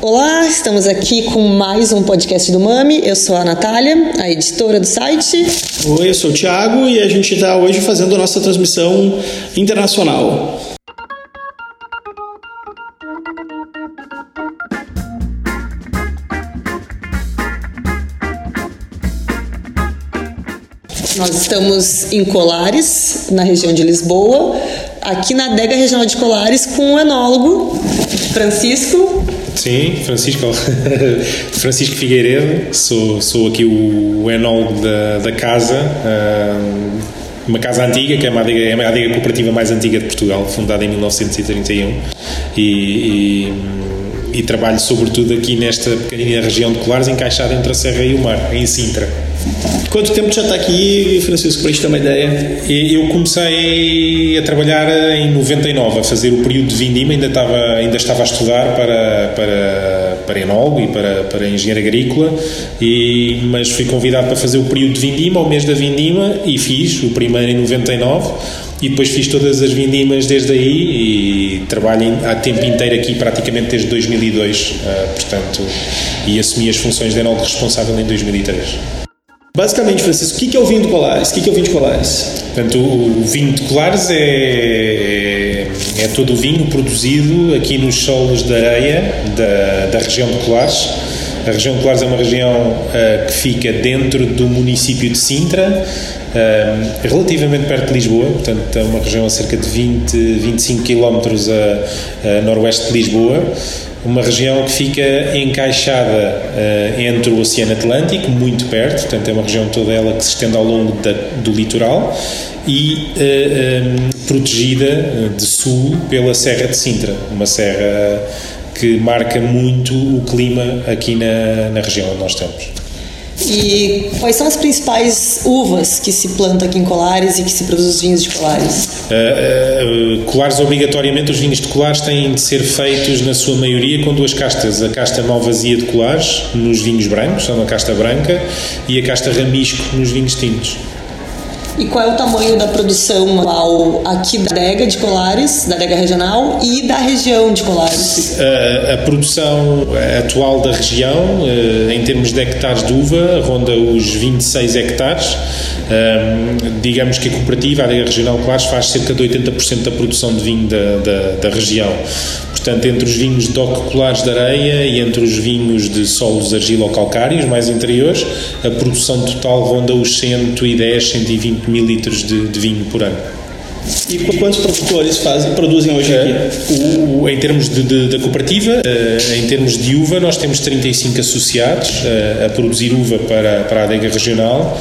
Olá, estamos aqui com mais um podcast do Mami. Eu sou a Natália, a editora do site. Oi, eu sou o Thiago e a gente está hoje fazendo a nossa transmissão internacional. Nós estamos em Colares, na região de Lisboa, aqui na adega regional de Colares, com o enólogo Francisco. Sim, Francisco, Francisco Figueiredo, sou, sou aqui o enólogo da, da casa, uma casa antiga, que é adega, é a adega cooperativa mais antiga de Portugal, fundada em 1931, e, e, e trabalho sobretudo aqui nesta pequenina região de Colares, encaixada entre a Serra e o Mar, em Sintra. Quanto tempo já está aqui, Francisco, para a gente ter uma ideia? Eu comecei a trabalhar em 99, a fazer o período de vindima, ainda estava, ainda estava a estudar para, para, para enólogo e para, para engenheiro agrícola, e, mas fui convidado para fazer o período de vindima, ao mês da vindima, e fiz o primeiro em 99 e depois fiz todas as vindimas desde aí e trabalho há tempo inteiro aqui praticamente desde 2002 ah, portanto e assumi as funções de enólogo responsável em 2003 Basicamente, Francisco, o que é o vinho de Colares? O que é o vinho de Colares? Portanto, o vinho de Colares é, é, é todo o vinho produzido aqui nos solos de areia da, da região de Colares. A região de Colares é uma região uh, que fica dentro do município de Sintra, uh, relativamente perto de Lisboa, portanto é uma região a cerca de 20, 25 km a, a noroeste de Lisboa uma região que fica encaixada uh, entre o Oceano Atlântico, muito perto, portanto é uma região toda ela que se estende ao longo da, do litoral e uh, eh, um, eh, protegida de sul pela Serra de Sintra, uma serra que marca muito o clima aqui na, na região onde nós estamos. E quais são as principais uvas que se planta aqui em Colares e que se produz os vinhos de Colares? Uh, uh, colares, obrigatoriamente, os vinhos de Colares têm de ser feitos, na sua maioria, com duas castas. A casta mal vazia de Colares, nos vinhos brancos, são a casta branca, e a casta ramisco, nos vinhos tintos. E qual é o tamanho da produção atual aqui da adega de Colares, da adega regional e da região de Colares? A, a produção atual da região, eh, em termos de hectares de uva, ronda os 26 hectares. Um, digamos que a cooperativa, a adega regional Colares, faz cerca de 80% da produção de vinho da, da, da região. Portanto, entre os vinhos de colares de areia e entre os vinhos de solos argilo-calcários mais interiores, a produção total ronda os 110, 120 mil litros de, de vinho por ano. E quantos produtores fazem, produzem hoje aqui? Uh, o, em termos de, de, da cooperativa, uh, em termos de uva, nós temos 35 associados uh, a produzir uva para, para a adega regional.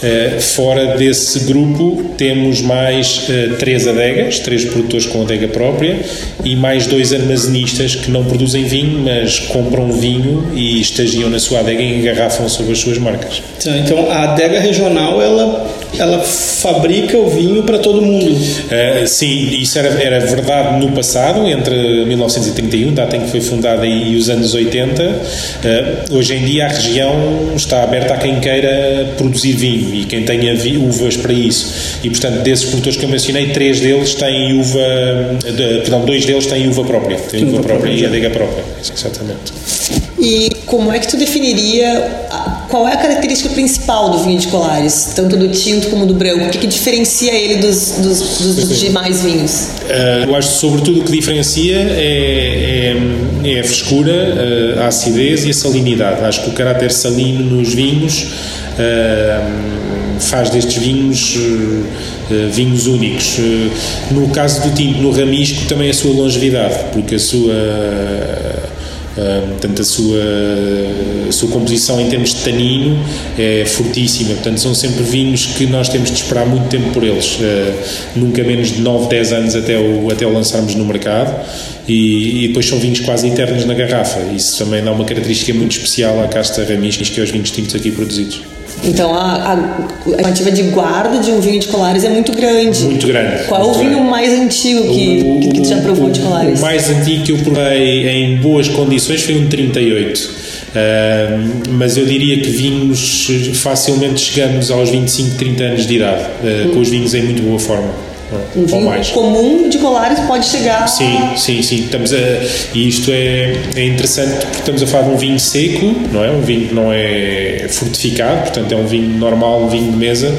Uh, fora desse grupo temos mais uh, três adegas, três produtores com adega própria e mais dois armazenistas que não produzem vinho, mas compram vinho e estagiam na sua adega e engarrafam sobre as suas marcas. Então a adega regional ela ela fabrica o vinho para todo mundo. Uh, sim, isso era, era verdade no passado, entre 1931, data em que foi fundada, e os anos 80. Uh, hoje em dia a região está aberta a quem queira produzir vinho e quem tenha uvas para isso. E portanto, desses produtores que eu mencionei, três deles têm uva, de, perdão, dois deles têm uva própria, têm uva, uva própria, própria e adega própria. Exatamente. E como é que tu definiria qual é a característica principal do vinho de Colares, tanto do tinto como do branco? O que, que diferencia ele dos, dos, dos, dos demais vinhos? Uh, eu acho que, sobretudo, o que diferencia é, é, é a frescura, uh, a acidez e a salinidade. Acho que o caráter salino nos vinhos uh, faz destes vinhos vinhos únicos. no caso do tinto, no ramisco, também a sua longevidade, porque a sua portanto, a sua, a sua composição em termos de tanino é fortíssima. Portanto, são sempre vinhos que nós temos de esperar muito tempo por eles, uh, nunca menos de 9, 10 anos até o, até o lançarmos no mercado. E, e, depois são vinhos quase eternos na garrafa. Isso também dá uma característica muito especial à casta Ramiscos, que é os vinhos tintos aqui produzidos. Então a, a estimativa de guarda de um vinho de Colares é muito grande. Muito grande. Qual muito o vinho grande. mais antigo que, o, que, que tu já provou de Colares? O mais antigo que eu provei em boas condições foi um 38. Uh, mas eu diria que vinhos facilmente chegamos aos 25, 30 anos de idade, uh, hum. com os vinhos em muito boa forma. Um vinho comum de Colares pode chegar. Sim, sim, sim. Estamos a, e isto é, é interessante porque estamos a falar de um vinho seco, não é? Um vinho que não é fortificado, portanto é um vinho normal, um vinho de mesa,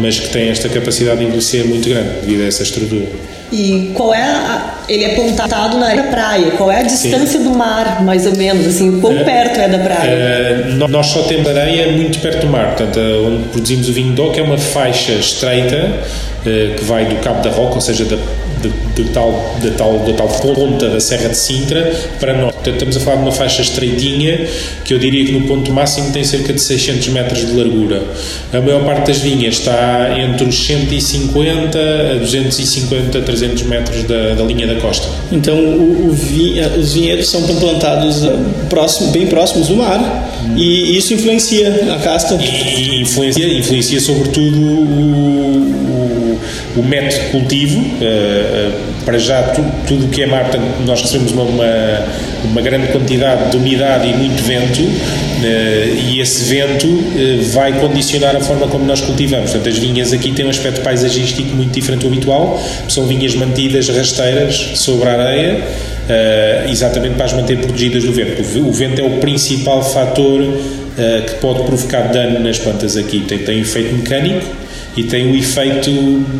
mas que tem esta capacidade de envelhecer muito grande devido a essa estrutura. E qual é a, ele é plantado na areia da praia? Qual é a distância Sim. do mar, mais ou menos? Assim, quão uh, perto é da praia? Uh, nós só temos areia muito perto do mar. Portanto, onde produzimos o vinho DOC é uma faixa estreita que vai do Cabo da Roca, ou seja, da de, de, tal, de, tal, de tal ponta da Serra de Sintra para nós. Portanto, estamos a falar de uma faixa estreitinha que eu diria que no ponto máximo tem cerca de 600 metros de largura. A maior parte das vinhas está entre os 150 a 250, 300 metros da, da linha da costa. Então o, o vinha, os vinhedos são plantados eh, próximo, bem próximos do mar e isso influencia a casta? E, influencia, influencia sobretudo o, o, o método de cultivo. Uh, eh, para já tudo o que é mar, portanto, nós recebemos uma, uma, uma, grande quantidade de umidade e muito vento uh, e esse vento uh, vai condicionar a forma como nós cultivamos. Portanto, as vinhas aqui têm um aspecto paisagístico muito diferente do habitual, são vinhas mantidas rasteiras sobre a areia, uh, exatamente para as manter protegidas do vento. O, o vento é o principal fator que pode provocar dano nas plantas aqui. Tem, tem efeito mecânico, e tem o efeito,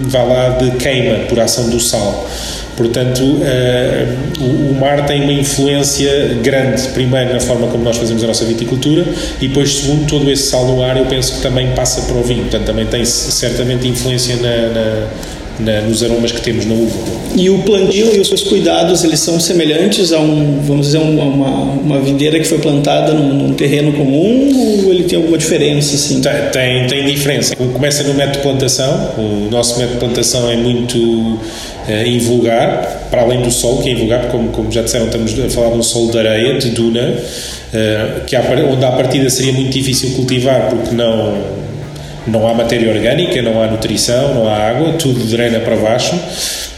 vá lá, de queima por ação do sal. Portanto, uh, o, o, mar tem uma influência grande, primeiro na forma como nós fazemos a nossa viticultura e depois, segundo, todo esse sal no ar eu penso que também passa para o vinho, portanto também tem certamente influência na, na na, nos aromas que temos na uva. E o plantio e os seus cuidados, eles são semelhantes a um, vamos dizer, uma, uma videira que foi plantada num, num terreno comum ou ele tem alguma diferença? Assim? Tem, tem, tem diferença. Começa no método de plantação, o nosso método de plantação é muito uh, invulgar, para além do solo, que é invulgar, porque como, como já disseram, estamos a falar de um solo de areia, de duna, uh, que onde à partida seria muito difícil cultivar porque não não há matéria orgânica, não há nutrição, não há água, tudo drena para baixo.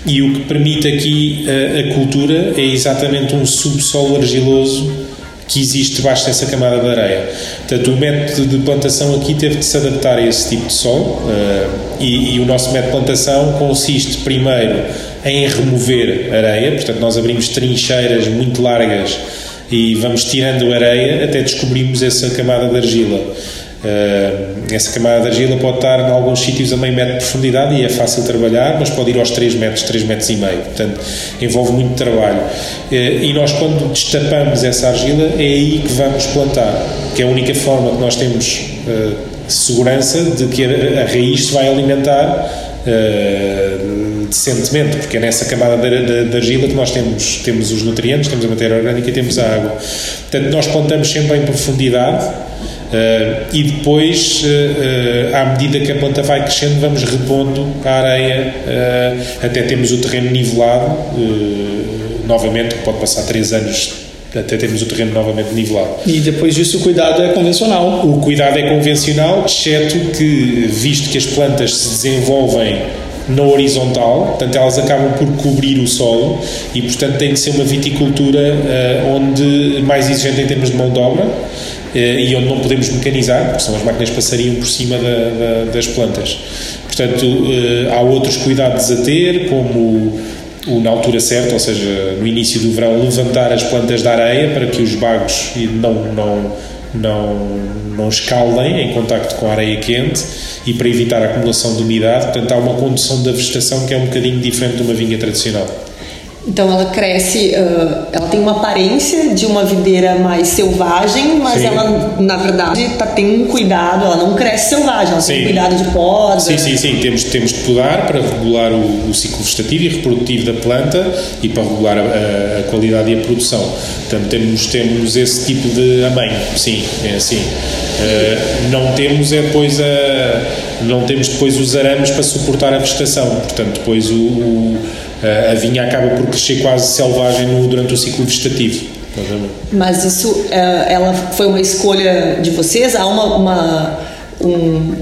E o que permite aqui a, a cultura é exatamente um subsolo argiloso que existe debaixo dessa camada de areia. Portanto, o método de plantação aqui teve de se adaptar a esse tipo de solo uh, e, e, o nosso método de plantação consiste primeiro em remover areia, portanto, nós abrimos trincheiras muito largas e vamos tirando areia até descobrirmos essa camada de argila. Uh, essa camada de argila pode estar em alguns sítios a meio metro de profundidade e é fácil trabalhar, mas pode ir aos 3 metros, 3 metros e meio. Portanto, envolve muito trabalho. Uh, e nós, quando destapamos essa argila, é aí que vamos plantar, que é a única forma que nós temos uh, segurança de que a, raiz se vai alimentar decentemente, porque é nessa camada de, argila que nós temos, temos os nutrientes, temos a matéria orgânica e temos a água. Portanto, nós plantamos sempre em profundidade Uh, e depois, uh, à medida que a planta vai crescendo, vamos repondo a areia até termos o terreno nivelado novamente, que pode passar 3 anos até termos o terreno novamente nivelado. E depois disso o cuidado é convencional? O cuidado é convencional, exceto que, visto que as plantas se desenvolvem na horizontal, portanto elas acabam por cobrir o solo e portanto tem de ser uma viticultura uh, onde mais exigente em termos de mão de obra eh, e onde não podemos mecanizar, porque são as máquinas que passariam por cima da, da, das plantas. Portanto, eh, há outros cuidados a ter, como o, na altura certa, ou seja, no início do verão, levantar as plantas da areia para que os bagos não, não, não, não escaldem em contacto com a areia quente e para evitar a acumulação de umidade. Portanto, há uma condução da vegetação que é um bocadinho diferente de uma vinha tradicional. Então ela cresce, uh, ela tem uma aparência de uma videira mais selvagem, mas sim. ela na verdade tá, tem um cuidado, ela não cresce selvagem, ela sim. tem um cuidado de poda. Sim, sim, sim, temos, temos de podar para regular o, o ciclo vegetativo e reprodutivo da planta e para regular a, a, qualidade e a produção. Portanto, temos, temos esse tipo de amanho, sim, é assim. Uh, não temos é depois a, não temos depois os arames para suportar a vegetação, portanto depois o, o a vinha acaba por crescer quase selvagem no, durante o ciclo vegetativo. Mas isso, é, ela foi uma escolha de vocês? Há uma, uma um,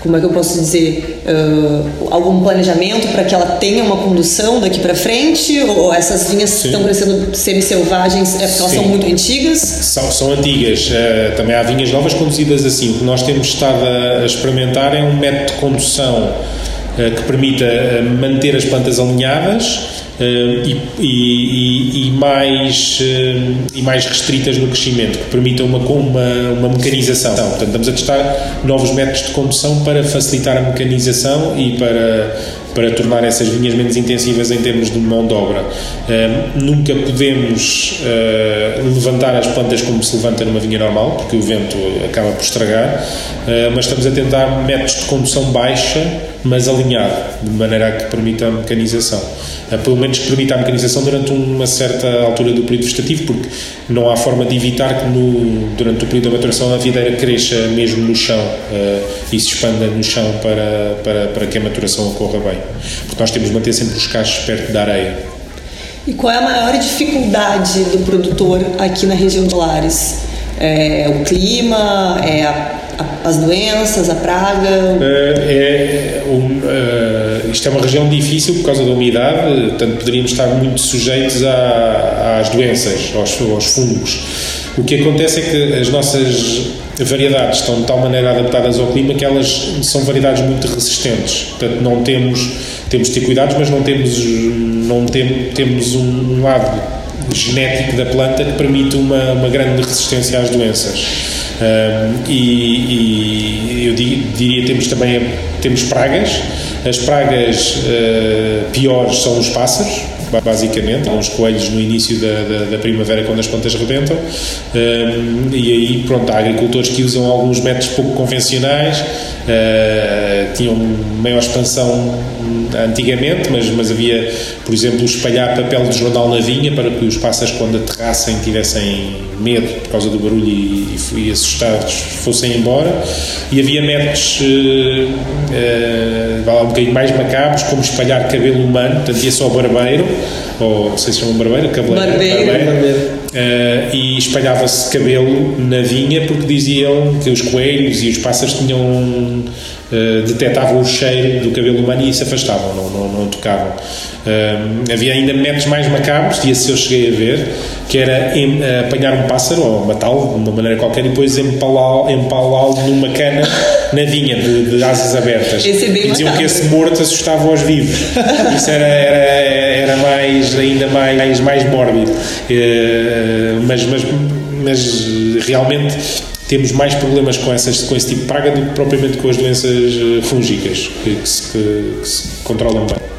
como é que eu posso dizer, uh, algum planejamento para que ela tenha uma condução daqui para frente? Ou essas vinhas Sim. estão crescendo semi-selvagens é porque elas são muito antigas? São, são antigas. Uh, também há vinhas novas conduzidas assim. O que nós temos estado a experimentar é um método de condução que permita manter as plantas alinhadas e, e, e, mais, e mais restritas no crescimento, que permitam uma, uma, uma mecanização. Portanto, estamos a testar novos métodos de condução para facilitar a mecanização e para para tornar essas vinhas menos intensivas em termos de mão de obra. Nunca podemos uh, levantar as plantas como se levanta numa vinha normal, porque o vento acaba por estragar, uh, mas estamos a tentar métodos de condução baixa, mas alinhado, de maneira a que permita a mecanização. Uh, pelo menos que permita a mecanização durante uma certa altura do período vegetativo, porque não há forma de evitar que no, durante o período de maturação a videira cresça mesmo no chão e se expanda no chão para, para, para que a maturação ocorra bem. Porque nós temos de manter sempre os cachos perto da areia. E qual é a maior dificuldade do produtor aqui na região de Lares? É o clima? É a, a, as doenças? A praga? É, é um, uh, isto é uma região difícil por causa da umidade, portanto poderíamos estar muito sujeitos a, às doenças, aos, aos fungos. O que acontece é que as nossas variedades estão de tal maneira adaptadas ao clima que elas são variedades muito resistentes. Portanto, não temos temos de ter cuidados, mas não temos não tem, temos um lado genético da planta que permite uma, uma grande resistência às doenças. Um, e, e, eu diria temos também temos pragas. As pragas uh, piores são os pássaros basicamente, uns coelhos no início da, da, da primavera quando as plantas rebentam. Um, e aí pronto, há agricultores que usam alguns métodos pouco convencionais uh, tinham maior expansão antigamente, mas, mas havia por exemplo espalhar papel de jornal na vinha para que os pássaros quando aterrassem tivessem medo por causa do barulho e, e, e assustados fossem embora. E havia métodos uh, uh, um bocadinho mais macabros como espalhar cabelo humano, portanto ia só barbeiro ou não sei se chama barbeiro, cabeleiro, barbeiro, barbeiro, barbeiro. Uh, e espalhava-se cabelo na vinha porque diziam que os coelhos e os pássaros tinham uh, detectavam o cheiro do cabelo humano e se afastavam, não, não, não tocavam. Uh, havia ainda métodos mais macabros, e esse eu cheguei a ver, que era em, apanhar um pássaro ou matá-lo de uma maneira qualquer e depois empalá-lo numa cana na vinha de, de asas abertas. É e diziam que esse morto assustava os vivos. Isso era, era, era mais, ainda mais, mais mórbido. Uh, mas, mas, mas realmente temos mais problemas com, essas, com esse tipo de praga do que propriamente com as doenças fúngicas que, que, se, que se controlam bem.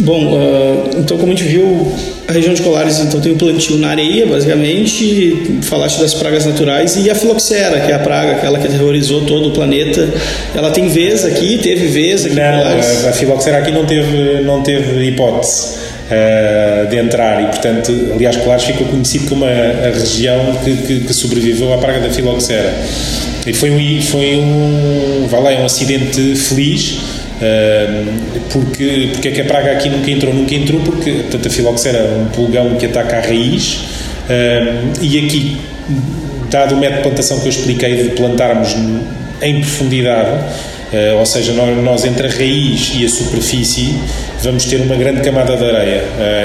Bom, uh, então como a gente viu, a região de Colares então tem o plantio na areia, basicamente, falaste das pragas naturais e a filoxera, que é a praga, aquela que aterrorizou todo o planeta, ela tem vez aqui, teve vez aqui não, em Colares? a, a filoxera aqui não teve, não teve hipótese. Uh, de entrar e portanto aliás Colares ficou conhecido como a, a região que, que, que, sobreviveu à praga da filoxera e foi um, foi um, vai lá, um acidente feliz Uh, porque, porque é que a praga aqui nunca entrou? Nunca entrou porque portanto, a filoxera é um pulgão que ataca a raiz uh, e aqui, dado o método de plantação que eu expliquei de plantarmos em profundidade, ou seja, nós, entre a raiz e a superfície vamos ter uma grande camada de areia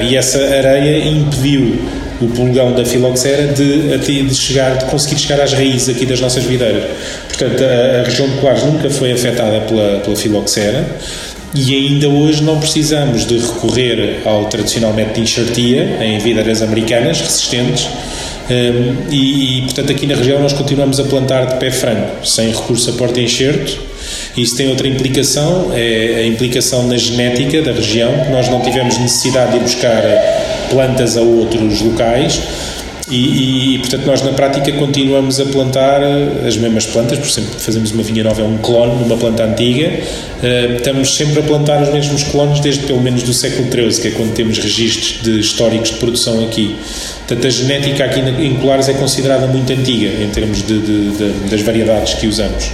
e essa areia impediu o pulgão da filoxera de, de, chegar, de conseguir chegar às raízes aqui das nossas videiras. Portanto, a, a região de Colares nunca foi afetada pela, pela filoxera e ainda hoje não precisamos de recorrer ao tradicional método de enxertia em videiras americanas resistentes um, e, e, portanto, aqui na região nós continuamos a plantar de pé franco, sem recurso a porta-enxerto. Isso tem outra implicação, é a implicação na genética da região, nós não tivemos necessidade de buscar plantas a outros locais e, e, portanto nós na prática continuamos a plantar as mesmas plantas, por exemplo, fazemos uma vinha nova, é um clone de uma planta antiga, uh, estamos sempre a plantar os mesmos clones desde pelo menos do século XIII, que é quando temos registros de históricos de produção aqui. Portanto, a genética aqui em Colares é considerada muito antiga em termos de, de, de, das variedades que usamos.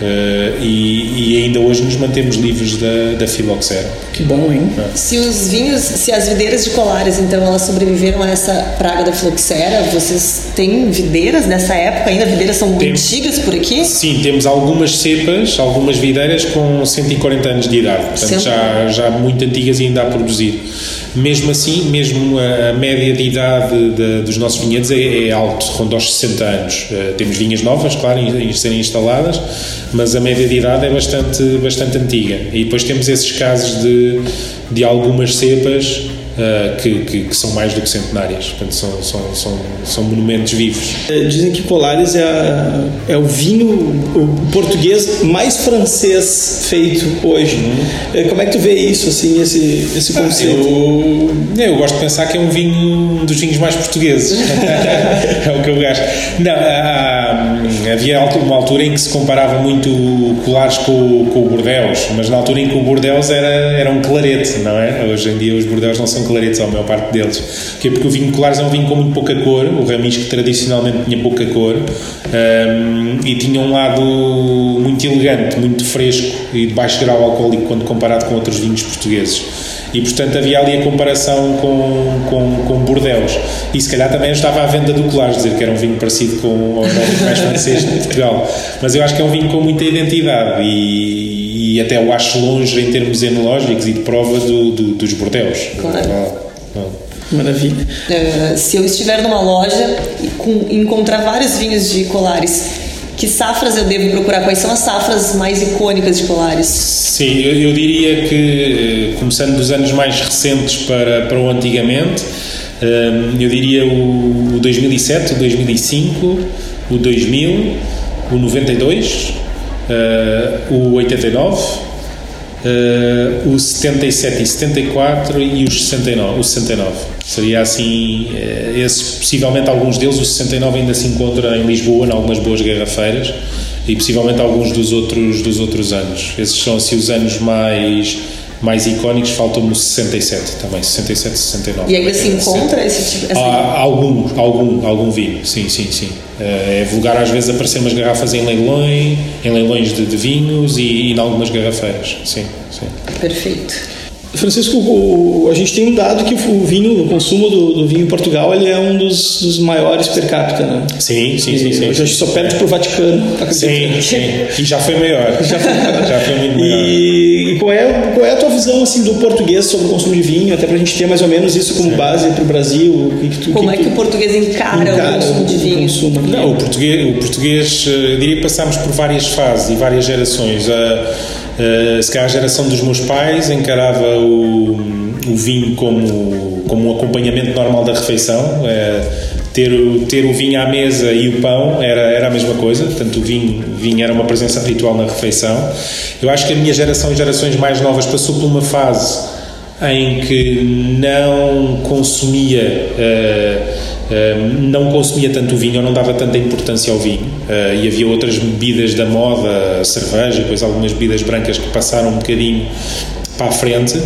Uh, e, e, ainda hoje nos mantemos livres da, da filoxera. Que bom, hein? É. Se os vinhos, se as videiras de Colares, então, elas sobreviveram a essa praga da filoxera, vocês têm videiras nessa época? Ainda videiras são muito antigas por aqui? Sim, temos algumas cepas, algumas videiras com 140 anos de idade, portanto já, já muito antigas e ainda a produzir. Mesmo assim, mesmo a, a média de idade de, dos nossos vinhedos é, é alto, ronda aos 60 anos. Uh, temos vinhas novas, claro, em, em serem instaladas, mas a média de idade é bastante, bastante antiga. E depois temos esses casos de, de algumas cepas uh, que, que, que, são mais do que centenárias, portanto são, são, são, são monumentos vivos. É, dizem que Colares é, a, é o vinho o português mais francês feito hoje. Uhum. Como é que tu vê isso, assim, esse, esse ah, conceito? Ah, eu, eu, gosto de pensar que é um vinho um dos vinhos mais portugueses. é o que eu gosto. Não, há, havia uma altura em que se comparava muito Colares com, com o Bordeaux, mas na altura em que o Bordeaux era, era um clarete, não é? Hoje em dia os Bordeaux não são claretes, a maior parte deles. Porque, porque o vinho Colares é um vinho com muito pouca cor, o Ramisco tradicionalmente tinha pouca cor um, e tinha um lado muito elegante, muito fresco e de baixo grau alcoólico quando comparado com outros vinhos portugueses. E portanto havia ali a comparação com, com, com Bordeaux. E se calhar também estava à venda do Colares, dizer que era um vinho parecido com o mais francês de Portugal. Mas eu acho que é um vinho com muita identidade e, e até o acho longe em termos enológicos e de prova do, do, dos bordeus. Claro. Ah, ah. Maravilha. Uh, se eu estiver numa loja e com, encontrar vários vinhos de colares, que safras eu devo procurar? Quais são as safras mais icônicas de colares? Sim, eu, eu diria que, eh, começando dos anos mais recentes para, para o antigamente, eh, eu diria o 2007, o 2005, o 2000, o 92 uh, o 89, uh, o 77 e 74 e os 69, o 69. Seria assim, uh, esses, possivelmente alguns deles, o 69 ainda se encontra em Lisboa, em algumas boas garrafeiras, e possivelmente alguns dos outros, dos outros anos. Esses são assim os anos mais mais icónicos, faltam-me o 67 também, 67, 69. E ainda se encontra esse tipo? Há, algum, algum, algum vinho, sim, sim, sim. Eh, é vulgar às vezes aparecer umas garrafas em leilões, em leilões de, de vinhos e, e em algumas garrafeiras, sim, sim. Perfeito. Francisco, o, a gente tem um dado que o vinho, o consumo do, do, vinho em Portugal, ele é um dos, dos maiores per capita, né? Sim, sim, sim. sim, a gente só perde para o Vaticano. Sim, sim. E já foi maior. Já foi, já foi muito maior. E, e, qual, é, qual é a tua visão assim, do português sobre o consumo de vinho, até para a gente ter mais ou menos isso como sim. base para o Brasil? Que que tu, como que é que o português encara, encara o consumo de vinho? Consumo Não, o português, o português, eh, eu diria que passámos por várias fases e várias gerações. Uh, se calhar a geração dos meus pais encarava o, o vinho como, como um acompanhamento normal da refeição. Uh, ter, o, ter o vinho à mesa e o pão era, era a mesma coisa, portanto o vinho, vinho era uma presença habitual na refeição. Eu acho que a minha geração e gerações mais novas passou por uma fase em que não consumia. Uh, não consumia tanto vinho ou não dava tanta importância ao vinho uh, e havia outras bebidas da moda, cerveja, depois algumas bebidas brancas que passaram um bocadinho para a frente,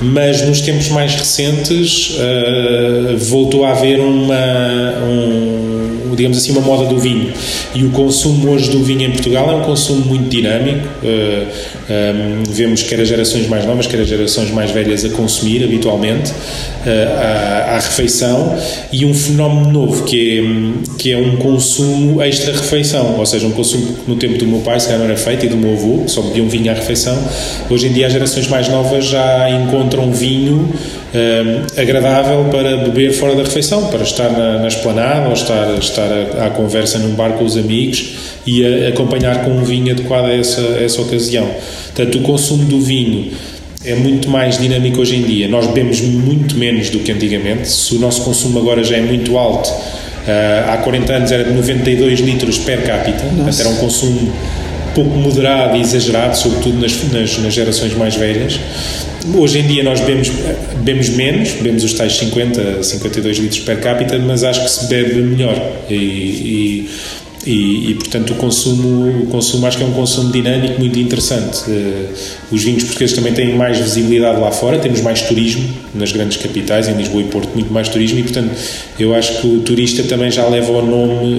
mas nos tempos mais recentes uh, voltou a haver uma, um, digamos assim, uma moda do vinho. E o consumo hoje do vinho em Portugal é um consumo muito dinâmico. Um, vemos quer as gerações mais novas, quer as gerações mais velhas a consumir habitualmente uh, à, à, refeição e um fenómeno novo que é, que é um consumo extra-refeição, ou seja, um consumo que no tempo do meu pai se calhar não era feito e do meu avô, que só bebiam vinho à refeição. Hoje em dia as gerações mais novas já encontram vinho um, agradável para beber fora da refeição, para estar na, na esplanada ou estar, estar à conversa num bar com os amigos e a, acompanhar com um vinho adequado a essa, a essa ocasião. Portanto, o consumo do vinho é muito mais dinâmico hoje em dia. Nós bebemos muito menos do que antigamente. Se o nosso consumo agora já é muito alto, uh, há 40 anos era de 92 litros per capita, portanto era um consumo pouco moderado e exagerado, sobretudo nas, nas, nas, gerações mais velhas. Hoje em dia nós bebemos, bebemos menos, bebemos os tais 50, 52 litros per capita, mas acho que se bebe melhor. E, e e, e, portanto o consumo, o consumo acho que é um consumo dinâmico muito interessante. Uh, os vinhos portugueses também têm mais visibilidade lá fora, temos mais turismo nas grandes capitais, em Lisboa e Porto, muito mais turismo e portanto eu acho que o turista também já leva o nome,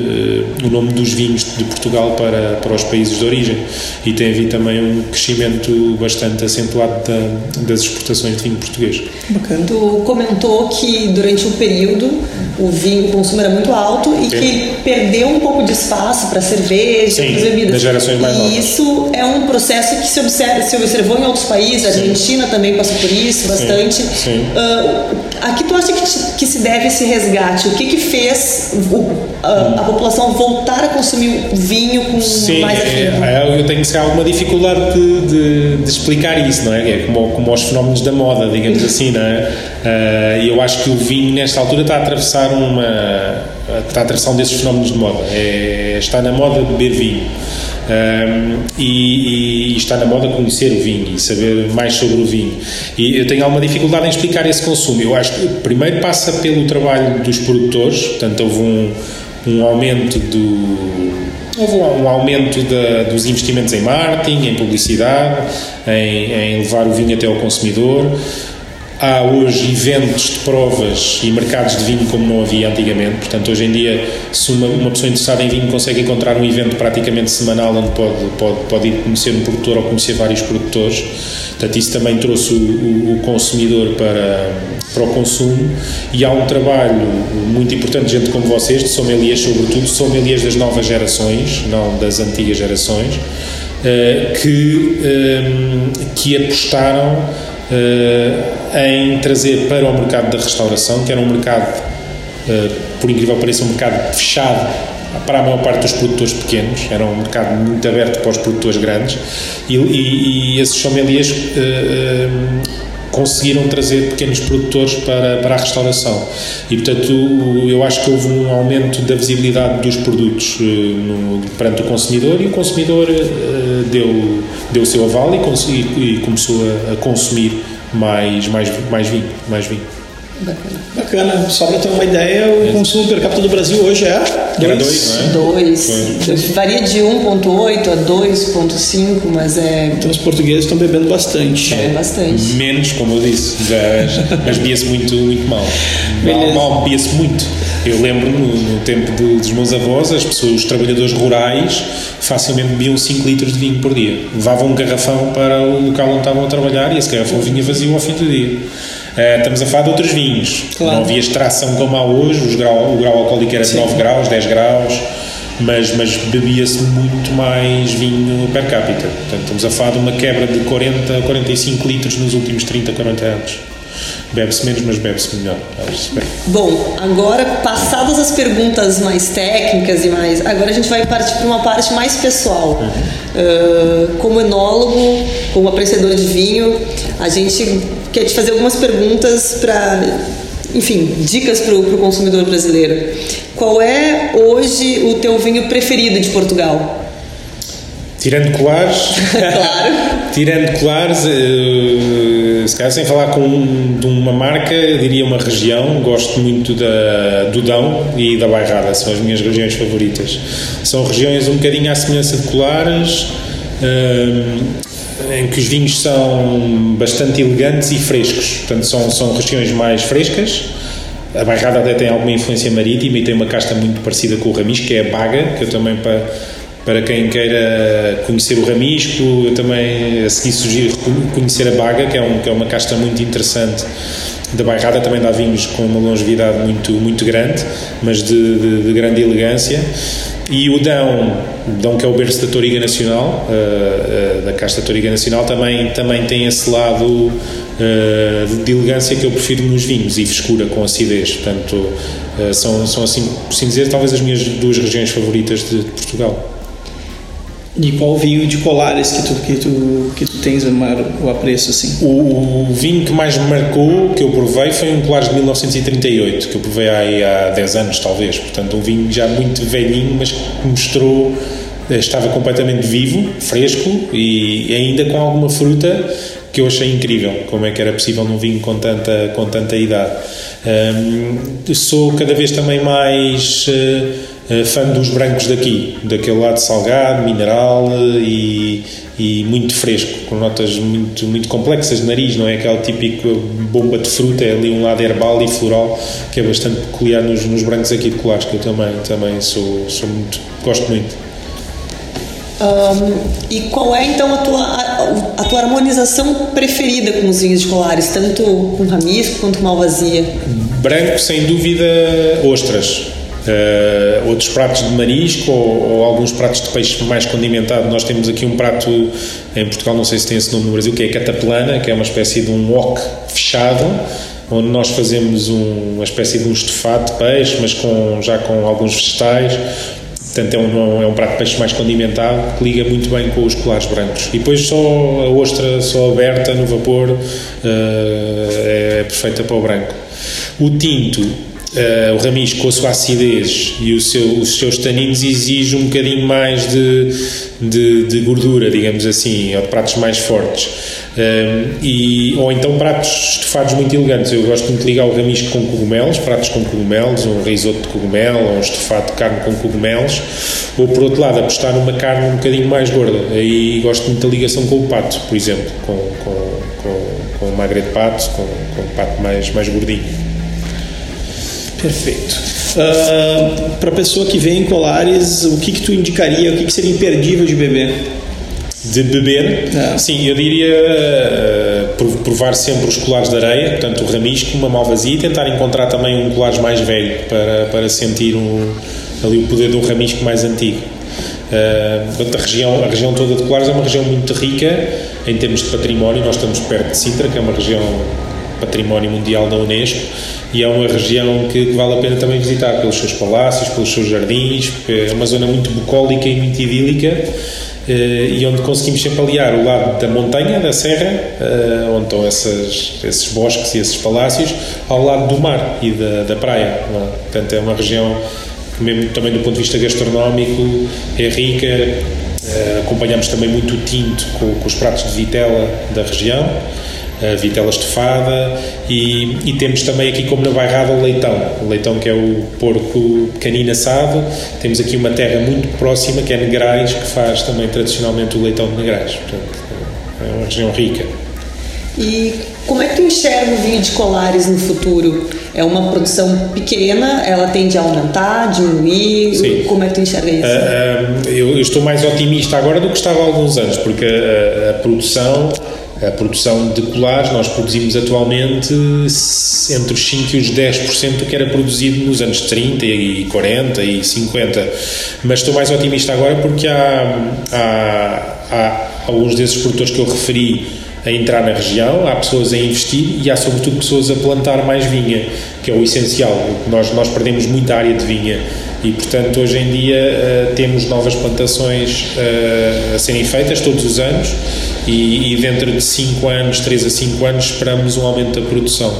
uh, o nome dos vinhos de Portugal para, para os países de origem e tem havido também um crescimento bastante acentuado da, das exportações de vinho português. Bacana. Tu comentou que durante um período o vinho, o consumo era muito alto e Sim. que perdeu um pouco de espaço espaço para cerveja, Sim, para bebidas. das gerações mais e novas. isso é um processo que se, observa, se observou em outros países, a Argentina também passou por isso bastante. sim. Ah, a que tu acha que, te- que se deve esse resgate? O que que fez o- a, a população voltar a consumir vinho com Sim, mais afinco? é, é, eu tenho calhar, alguma dificuldade de, de- de explicar isso, não é? É como, como aos fenómenos da moda, digamos assim, não é? E eu acho que o vinho, nesta altura, está a atravessar uma. A um desses fenómenos de moda. É, está na moda beber vinho. Um, e, e está na moda conhecer o vinho e saber mais sobre o vinho. E eu tenho alguma dificuldade em explicar esse consumo. Eu acho que primeiro passa pelo trabalho dos produtores, portanto, houve um, um aumento do. Houve um aumento dos investimentos em marketing, em publicidade, em, em levar o vinho até ao consumidor. Há hoje eventos de provas e mercados de vinho como não havia antigamente. Portanto, hoje em dia, se uma, uma pessoa interessada em vinho consegue encontrar um evento praticamente semanal onde pode, pode, pode ir conhecer um produtor ou conhecer vários produtores. Portanto, isso também trouxe o, o- o consumidor para, para o consumo. E há um trabalho muito importante de gente como vocês, de sommeliers, sobretudo, sommeliers das novas gerações, não das antigas gerações, eh, que, eh, que apostaram eh, em trazer para o mercado da restauração, que era um mercado, eh, por incrível que pareça, um mercado fechado para a maior parte dos produtores pequenos, era um mercado muito aberto para os produtores grandes, e, e, e esses sommeliers eh, conseguiram trazer pequenos produtores para, para a restauração. E, portanto, eu acho que houve um aumento da visibilidade dos produtos no, perante o consumidor. E o consumidor deu, deu o seu aval e, e- e começou a, a consumir mais, mais, mais vinho. Mais vinho. Bacana. Bacana, só para ter uma ideia, o consumo per capita do Brasil hoje é Era dois, não é? Dois. Varia de 1,8 a 2,5, mas é, Então os portugueses estão bebendo bastante. é bastante. Menos, como eu disse, mas, mas bebia-se muito, muito mal. Mal, mal bebia-se muito. Eu lembro no, no tempo do- dos meus avós, as pessoas, os trabalhadores rurais, facilmente bebiam 5 litros de vinho por dia. Levavam um garrafão para o local onde estavam a trabalhar e esse garrafão vinha vazio ao fim do dia. Eh, estamos a falar de outros vinhos. Claro. Não havia extração como há hoje, os grau, o grau alcoólico era de 9 graus, 10 graus, mas, mas bebia-se muito mais vinho per capita. Portanto, estamos a falar de uma quebra de 40 a 45 litros nos últimos 30, 40 anos. Bebe-se menos, mas bebe-se melhor. Bom, agora passadas as perguntas mais técnicas e mais, agora a gente vai partir para uma parte mais pessoal. Ah, como enólogo, como apreciador de vinho, a gente quer te fazer algumas perguntas para, enfim, dicas para o consumidor brasileiro. Qual é hoje o teu vinho preferido de Portugal? Tirando colares, Claro. Tirando colares, eh, se calhar sem falar com um- de uma marca, diria uma região. Gosto muito da, do Dão e da Bairrada, são as minhas regiões favoritas. São regiões um bocadinho à semelhança de colares, eh, em que os vinhos são bastante elegantes e frescos. Portanto, são, são regiões mais frescas. A Bairrada até tem alguma influência marítima e tem uma casta muito parecida com o Ramis, que é a Baga, que eu também para, para quem queira conhecer o Ramisco, eu também a seguir sugiro conhecer a Baga, que é, um, que é uma casta muito interessante da Bairrada, também dá vinhos com uma longevidade muito, muito grande, mas de, de, de grande elegância. E o Dão, Dão que é o berço da Toriga Nacional, uh, uh, da casta Toriga Nacional, também, também tem esse lado uh, de, de, elegância que eu prefiro nos vinhos e frescura com acidez. Portanto, são, são assim, por assim dizer, talvez as minhas duas regiões favoritas de, de Portugal. E qual vinho de colares que tu, que tu, que tu tens o apreço assim? O, o, vinho que mais me marcou, que eu provei, foi um Colares de 1938, que eu provei aí há 10 anos, talvez. Portanto, um vinho já muito velhinho, mas que mostrou, estava completamente vivo, fresco e ainda com alguma fruta que eu achei incrível. Como é que era possível num vinho com tanta, com tanta idade. Um, sou cada vez também mais. Uh, fã dos brancos daqui, daquele lado salgado, mineral uh, e, e, muito fresco, com notas muito, muito complexas de nariz, não é aquela típica bomba de fruta, é ali um lado herbal e floral que é bastante peculiar nos, nos brancos aqui de colares, que eu também, também sou, sou muito, gosto muito. Um, e qual é então a tua, a, a, tua harmonização preferida com os vinhos de colares, tanto com ramisco quanto com malvasia? Branco, sem dúvida, ostras. Uh, outros pratos de marisco ou, ou, alguns pratos de peixe mais condimentado. Nós temos aqui um prato em Portugal, não sei se tem esse nome no Brasil, que é a cataplana, que é uma espécie de um wok fechado, onde nós fazemos um, uma espécie de um estofado de peixe, mas com, já com alguns vegetais. Portanto, é um, é um prato de peixe mais condimentado que liga muito bem com os colares brancos. E depois só a ostra só aberta no vapor uh, é perfeita para o branco. O tinto Uh, o ramis com a sua acidez e seu, os seus taninos exige um bocadinho mais de, de, de gordura, digamos assim, ou de pratos mais fortes. Uh, e, ou então pratos estofados muito elegantes. Eu gosto muito de ligar o ramis com cogumelos, pratos com cogumelos, um risoto de cogumelo, ou um estofado de carne com cogumelos. Ou por outro lado, apostar numa carne um bocadinho mais gorda. Aí gosto muito da ligação com o pato, por exemplo, com, com, com, com magre de pato, com, com pato mais, mais gordinho. Perfeito. Uh, ah, para a pessoa que vem em Colares, o que, que tu indicaria, o que, que seria imperdível de beber? De beber? É. Sim, eu diria uh, provar sempre os colares de areia, portanto o ramisco, uma malvasia e tentar encontrar também um colares mais velho para, para sentir um, ali o poder do ramisco mais antigo. Uh, a, região, a região toda de Colares é uma região muito rica em termos de património. Nós estamos perto de Sintra, que é uma região património mundial da Unesco e é uma região que, vale a pena também visitar pelos seus palácios, pelos seus jardins, é uma zona muito bucólica e muito idílica eh, e onde conseguimos sempre aliar o lado da montanha, da serra, eh, onde estão essas, esses bosques e esses palácios, ao lado do mar e da, da praia. É? Portanto, é uma região mesmo também do ponto de vista gastronómico, é rica. Eh, acompanhamos também muito o tinto com, com os pratos de vitela da região a vitela estofada e, e, temos também aqui como na bairrada o leitão, o leitão que é o porco pequenino assado, temos aqui uma terra muito próxima que é Negrais, que faz também tradicionalmente o leitão de Negrais, portanto é uma região rica. E como é que tu enxerga o vinho de Colares no futuro? É uma produção pequena, ela tende a aumentar, diminuir? Sim. Como é que tu enxerga isso? Uh, uh, eu, eu, estou mais otimista agora do que estava há alguns anos, porque a, a produção a produção de colares, nós produzimos atualmente entre os 5% e os 10% do que era produzido nos anos 30 e 40 e 50. Mas estou mais otimista agora porque há, há, há alguns desses produtores que eu referi a entrar na região, há pessoas a investir e há sobretudo pessoas a plantar mais vinha, que é o essencial. Nós, nós perdemos muita área de vinha e, portanto, hoje em dia uh, temos novas plantações uh, a serem feitas todos os anos e, e dentro de 5 anos, 3 a 5 anos, esperamos um aumento da produção.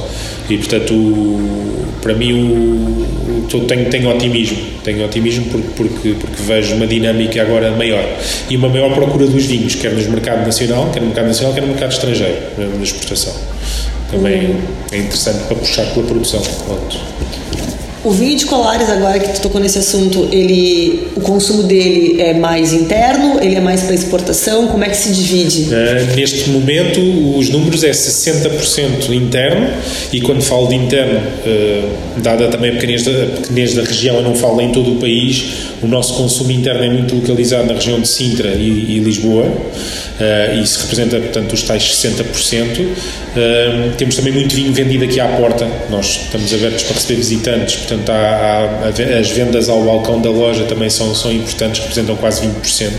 E, portanto, o, para mim, o, o, tenho, tenho otimismo. Tenho otimismo porque, porque, porque vejo uma dinâmica agora maior. E uma maior procura dos vinhos, quer no mercado nacional, quer no mercado nacional, quer no mercado estrangeiro, na exportação. Também é interessante para puxar pela produção. Pronto. O vinho de Colares, agora que tu tocou nesse assunto, ele, o consumo dele é mais interno, ele é mais para exportação, como é que se divide? Uh, neste momento, os números é 60% interno, e quando falo de interno, uh, dada também a pequenez da, a pequenez da região, eu não falo em todo o país, o nosso consumo interno é muito localizado na região de Sintra e, e Lisboa, uh, isso representa, portanto, os tais 60%. temos também muito vinho vendido aqui à porta, nós estamos abertos para receber visitantes, portanto há, há, as vendas ao balcão da loja também são, são importantes, representam quase 20%.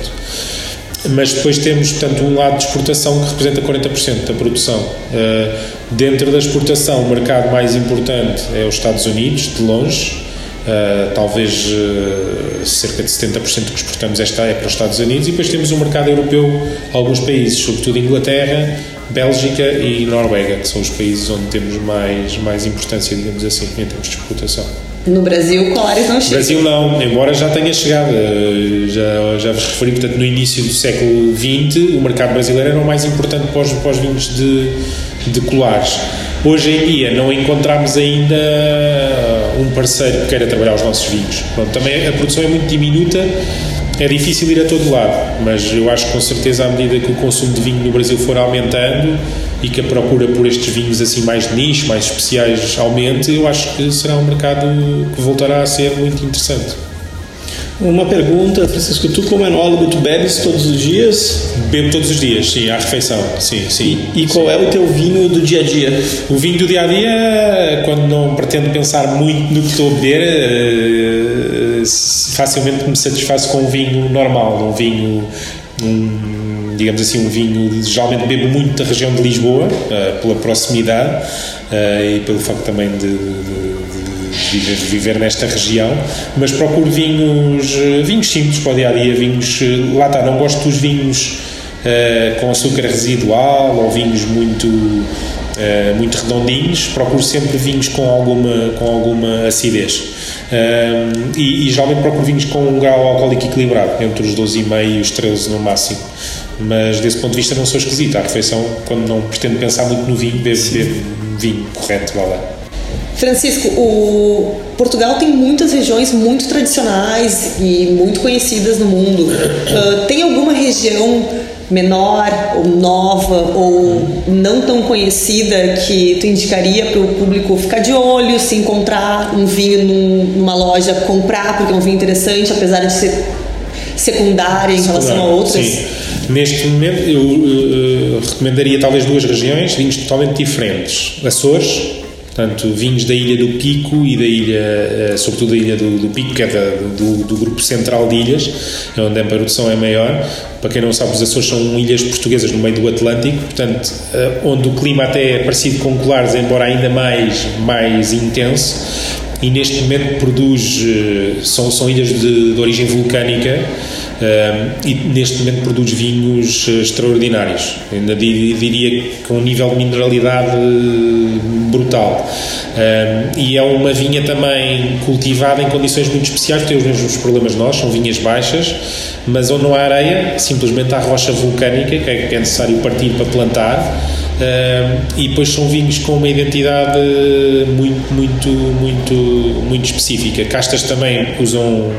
Mas depois temos, portanto, um lado de exportação que representa 40% da produção. Uh, dentro da exportação, o mercado mais importante é os Estados Unidos, de longe, Uh, talvez uh, cerca de 70% do que exportamos esta é para os Estados Unidos e depois temos o um mercado europeu, alguns países, sobretudo Inglaterra, Bélgica e Noruega, que são os países onde temos mais, mais importância, digamos assim, em termos de exportação. No Brasil, Colares não chega. Brasil não, embora já tenha chegado. Eh, já, já vos referi, portanto, no início do século XX, o mercado brasileiro era o mais importante para os, para os vinhos de, de Colares. Hoje em dia não encontramos ainda um parceiro que queira trabalhar os nossos vinhos. Pronto, também a produção é muito diminuta é difícil ir a todo lado, mas eu acho que com certeza à medida que o consumo de vinho no Brasil for aumentando e que a procura por estes vinhos assim mais de nicho, mais especiais aumente, eu acho que será um mercado que voltará a ser muito interessante. Uma pergunta, Francisco, tu como enólogo, tu bebes todos os dias? Bebo todos os dias, sim, à refeição, sim, sim. E, e qual é o teu vinho do dia a dia? O vinho do dia a dia, quando não pretendo pensar muito no que estou a beber, eh, facilmente me satisfaço com um vinho normal, um vinho, um, digamos assim, um vinho. Geralmente bebo muito da região de Lisboa, eh, pela proximidade eh, e pelo facto também de, de viver, viver nesta região, mas procuro vinhos, vinhos simples para o dia a dia, vinhos, lá está, não gosto dos vinhos uh, com açúcar residual ou vinhos muito, uh, muito redondinhos, procuro sempre vinhos com alguma, com alguma acidez. Uh, e, e geralmente procuro vinhos com um grau alcoólico equilibrado, entre os 12,5 e os 13 no máximo mas desse ponto de vista não sou esquisito. A refeição, quando não pretendo pensar muito no vinho, bebo, bebo vinho correto, vá lá. Francisco, o Portugal tem muitas regiões muito tradicionais e muito conhecidas no mundo. Uh, tem alguma região menor ou nova ou não tão conhecida que tu indicaria para o público ficar de olho, se encontrar um vinho num, numa loja, comprar porque é um vinho interessante, apesar de ser secundária em relação a outras? Sim. Neste momento eu, eu, eu recomendaria talvez duas regiões, vinhos totalmente diferentes. Açores Portanto, vinhos da Ilha do Pico e da ilha, eh, sobretudo da Ilha do, do Pico, que é da, do, do, grupo central de ilhas, é onde a produção é maior. Para quem não sabe, os Açores são ilhas portuguesas no meio do Atlântico, portanto, eh, onde o clima até é parecido com Colares, embora ainda mais, mais intenso. E neste momento produz, eh, são, são ilhas de, de origem vulcânica, e neste momento produz vinhos eh, extraordinários. Ainda diria com um nível de mineralidade eh, brutal. e é uma vinha também cultivada em condições muito especiais, tem os mesmos problemas nós, são vinhas baixas, mas onde não há areia, simplesmente há rocha vulcânica que é, é necessário partir para plantar. e depois são vinhos com uma identidade muito, muito, muito, muito específica. Castas também usam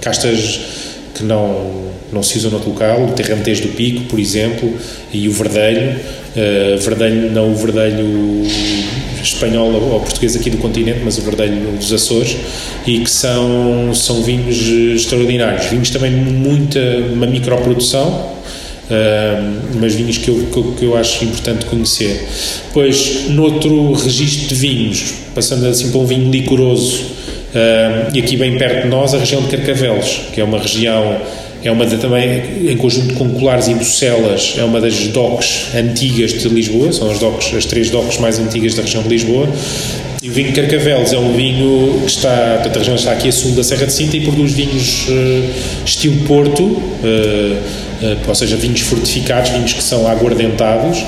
castas que não, não se usam no local, o terrantês do pico, por exemplo, e o verdelho, uh, verdelho não o verdelho espanhol ou português aqui do continente, mas o verdelho dos Açores, e que são, são vinhos extraordinários. Vinhos também muita, uma microprodução, Uh, mas vinhos que eu, que, eu acho importante conhecer. Pois, noutro registro de vinhos, passando assim para um vinho licoroso, Uh, e aqui bem perto de nós a região de Carcavelos, que é uma região, é uma de, também, em conjunto com Colares e Bucelas, é uma das docks antigas de Lisboa, são as, docks, as três docks mais antigas da região de Lisboa. E o vinho Carcavelos é um vinho que está, portanto, a região está aqui a sul da Serra de Sinta e produz vinhos uh, estilo Porto, uh, ou seja, vinhos fortificados, vinhos que são aguardentados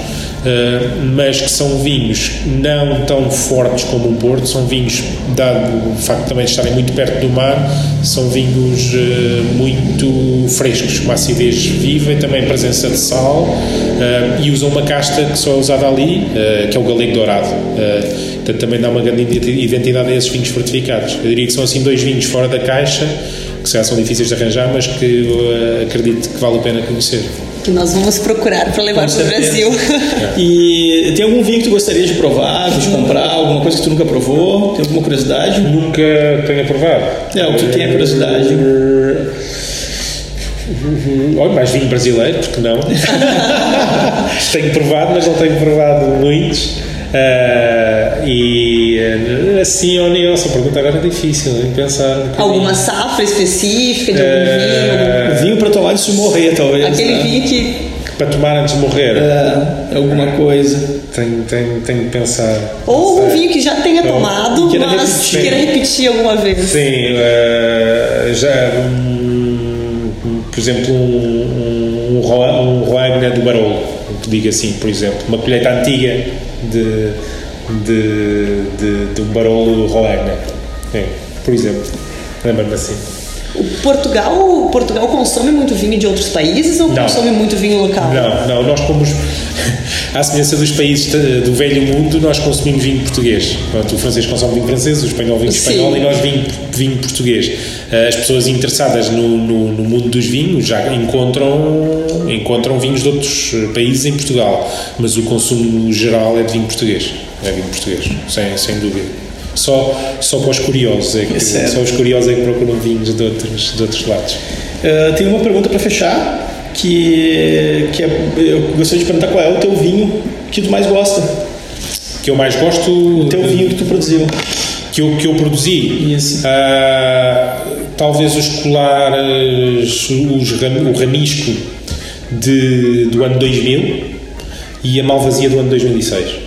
mas que são vinhos não tão fortes como um Porto, são vinhos, dado o facto de também estarem muito perto do mar, são vinhos uh, muito frescos, com acidez viva e também presença de sal, uh, e usam uma casta que só é usada ali, que é o galego dourado. portanto, também dá uma grande identidade a esses vinhos fortificados. Eu diria que são assim dois vinhos fora da caixa, que já são difíceis de arranjar, mas que acredito que vale a pena conhecer que nós vamos procurar para levar para o Brasil. E tem algum vinho que tu gostaria de provar, de comprar, alguma coisa que tu nunca provou? Tem alguma curiosidade? Nunca tenho provado. É, o que tu tem a curiosidade. Olha, mais vinho brasileiro, porque não? tenho provado, mas não tenho provado muitos. Uh, e assim, olha, essa pergunta agora é difícil de pensar. Um Alguma safra específica de algum uh, vinho? Algum... Vinho para tomar antes de morrer, talvez. Aquele né? vinho que. Para tomar antes de morrer? É, alguma coisa. Tenho, tenho, tenho que pensar. Ou um vinho que já tenha tomado, queira mas repetir. queira repetir alguma vez. Sim, já. Um, por exemplo, um, um, um Roagna do Barolo, que diga assim, por exemplo. Uma colheita antiga de, de, de, de um barolo Roegna, é, por exemplo. Lembra-me assim. Portugal, Portugal consome muito vinho de outros países ou não. consome muito vinho local? Não, não, nós como à semelhança dos países do velho mundo, nós consumimos vinho português. Pronto, o francês consome vinho francês, o espanhol vinho espanhol e nós vinho, vinho português. Eh, as pessoas interessadas no, no, no, mundo dos vinhos já encontram, encontram vinhos de outros eh, países em Portugal, mas o consumo geral é de vinho português. É vinho português, sem, sem dúvida. Só, só para os curiosos, é que, É só os curiosos é que procuram vinhos de outros, de outros lados. Uh, tem uma pergunta para fechar, que, que é, eu gostaria de perguntar qual é o teu vinho que tu mais gosta. Que eu mais gosto. O teu vinho que tu produziu. que eu, que eu produzi. Isso. Ah, talvez os colares, os, o ramisco de, do ano 2000 e a malvazia do ano 2006.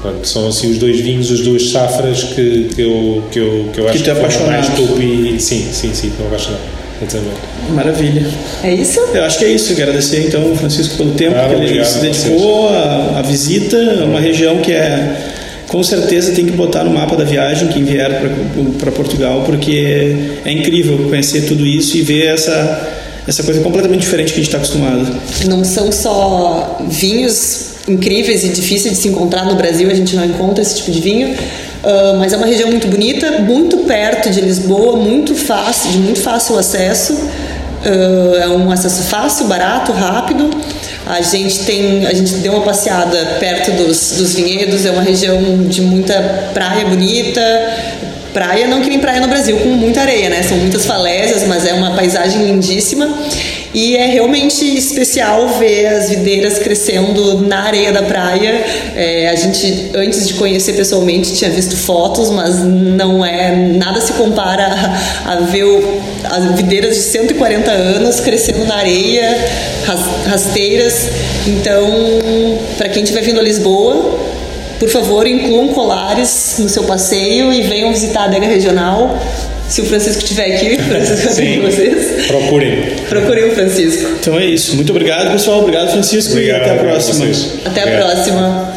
Pronto, são assim os dois vinhos, as duas safras que, que, eu, que, eu, que eu acho tu é foram mais topo e sim, sim, sim, estou apaixonado. Exatamente. Maravilha. É isso? Eu acho que é isso. Agradecer então, Francisco, pelo tempo Ah, que ele obrigado se a dedicou à visita. É uma região que é, com certeza, tem que botar no mapa da viagem quem vier para Portugal, porque é incrível conhecer tudo isso e ver essa, essa coisa completamente diferente que a gente está acostumado. Não são só vinhos incríveis e difíceis de se encontrar no Brasil, a gente não encontra esse tipo de vinho. ah, mas é uma região muito bonita, muito perto de Lisboa, muito fácil, de muito fácil acesso. Ah, é um acesso fácil, barato, rápido. A gente tem, a gente deu uma passeada perto dos, dos vinhedos. É uma região de muita praia bonita, praia não que nem praia no Brasil com muita areia, né? São muitas falésias, mas é uma paisagem lindíssima. E é realmente especial ver as videiras crescendo na areia da praia. É, a gente, antes de conhecer pessoalmente, tinha visto fotos, mas não é nada se compara a, a ver o- as videiras de 140 anos crescendo na areia, ras- rasteiras. Então, para quem estiver vindo a Lisboa, por favor, incluam colares no seu passeio e venham visitar a adega regional. Se o Francisco estiver aqui, Francisco, eu tenho vocês. Procurem. Procurem o Francisco. Então é isso. Muito obrigado, pessoal. Obrigado, Francisco. Obrigado, e até a próxima. Até a Obrigado. próxima.